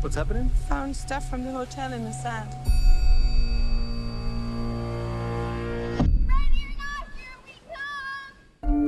What's happening? Found stuff from the hotel in the sand.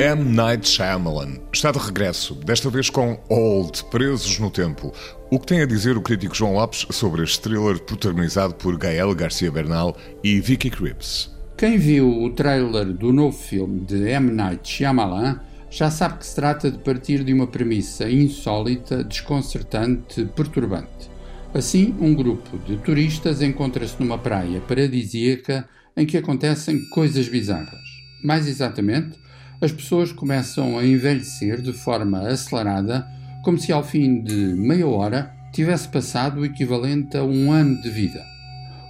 M. Night Shyamalan está de regresso, desta vez com Old, Presos no Tempo. O que tem a dizer o crítico João Lopes sobre este thriller protagonizado por Gael Garcia Bernal e Vicky Krieps? Quem viu o trailer do novo filme de M. Night Shyamalan já sabe que se trata de partir de uma premissa insólita, desconcertante, perturbante. Assim, um grupo de turistas encontra-se numa praia paradisíaca em que acontecem coisas bizarras. Mais exatamente, as pessoas começam a envelhecer de forma acelerada, como se ao fim de meia hora tivesse passado o equivalente a um ano de vida.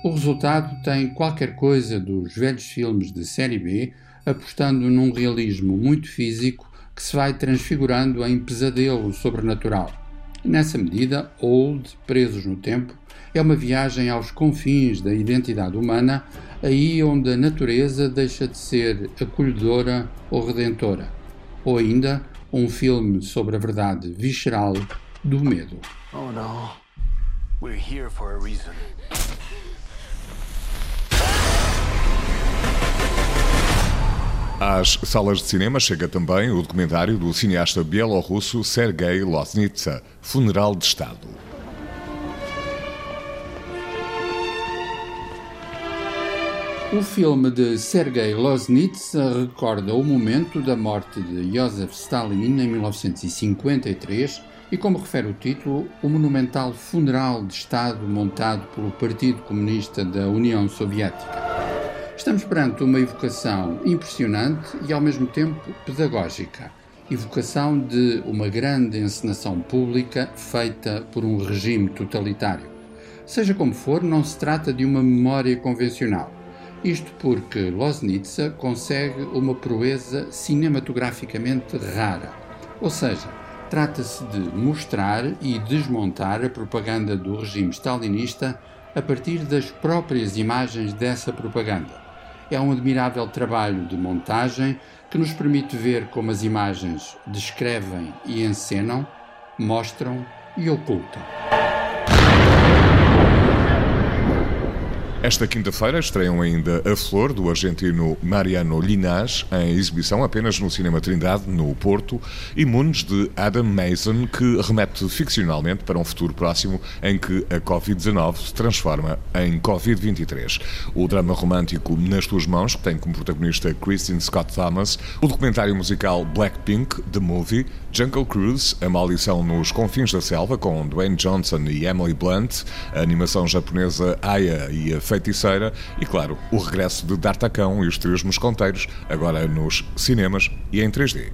O resultado tem qualquer coisa dos velhos filmes de série B, apostando num realismo muito físico que se vai transfigurando em pesadelo sobrenatural. Nessa medida, Old, Presos no Tempo, é uma viagem aos confins da identidade humana, aí onde a natureza deixa de ser acolhedora ou redentora. Ou ainda, um filme sobre a verdade visceral do medo. Oh no. We're here for a reason. Às salas de cinema chega também o documentário do cineasta bielorrusso Sergei Loznitsa, Funeral de Estado. O filme de Sergei Loznitsa recorda o momento da morte de Joseph Stalin em 1953 e, como refere o título, o monumental funeral de Estado montado pelo Partido Comunista da União Soviética. Estamos perante uma evocação impressionante e, ao mesmo tempo, pedagógica. Evocação de uma grande encenação pública feita por um regime totalitário. Seja como for, não se trata de uma memória convencional. Isto porque Loznitsa consegue uma proeza cinematograficamente rara. Ou seja, trata-se de mostrar e desmontar a propaganda do regime stalinista a partir das próprias imagens dessa propaganda. É um admirável trabalho de montagem que nos permite ver como as imagens descrevem e encenam, mostram e ocultam. Esta quinta-feira estreiam ainda A Flor, do argentino Mariano Linás, em exibição apenas no Cinema Trindade, no Porto, e Munes, de Adam Mason, que remete ficcionalmente para um futuro próximo em que a Covid-19 se transforma em Covid-23. O drama romântico Nas Tuas Mãos, que tem como protagonista Kristen Scott Thomas, o documentário musical Blackpink, The Movie, Jungle Cruise, A Maldição nos Confins da Selva, com Dwayne Johnson e Emily Blunt, a animação japonesa Aya e a Feiticeira e, claro, o regresso de D'Artacão e os Três Mosconteiros, agora nos cinemas e em 3D.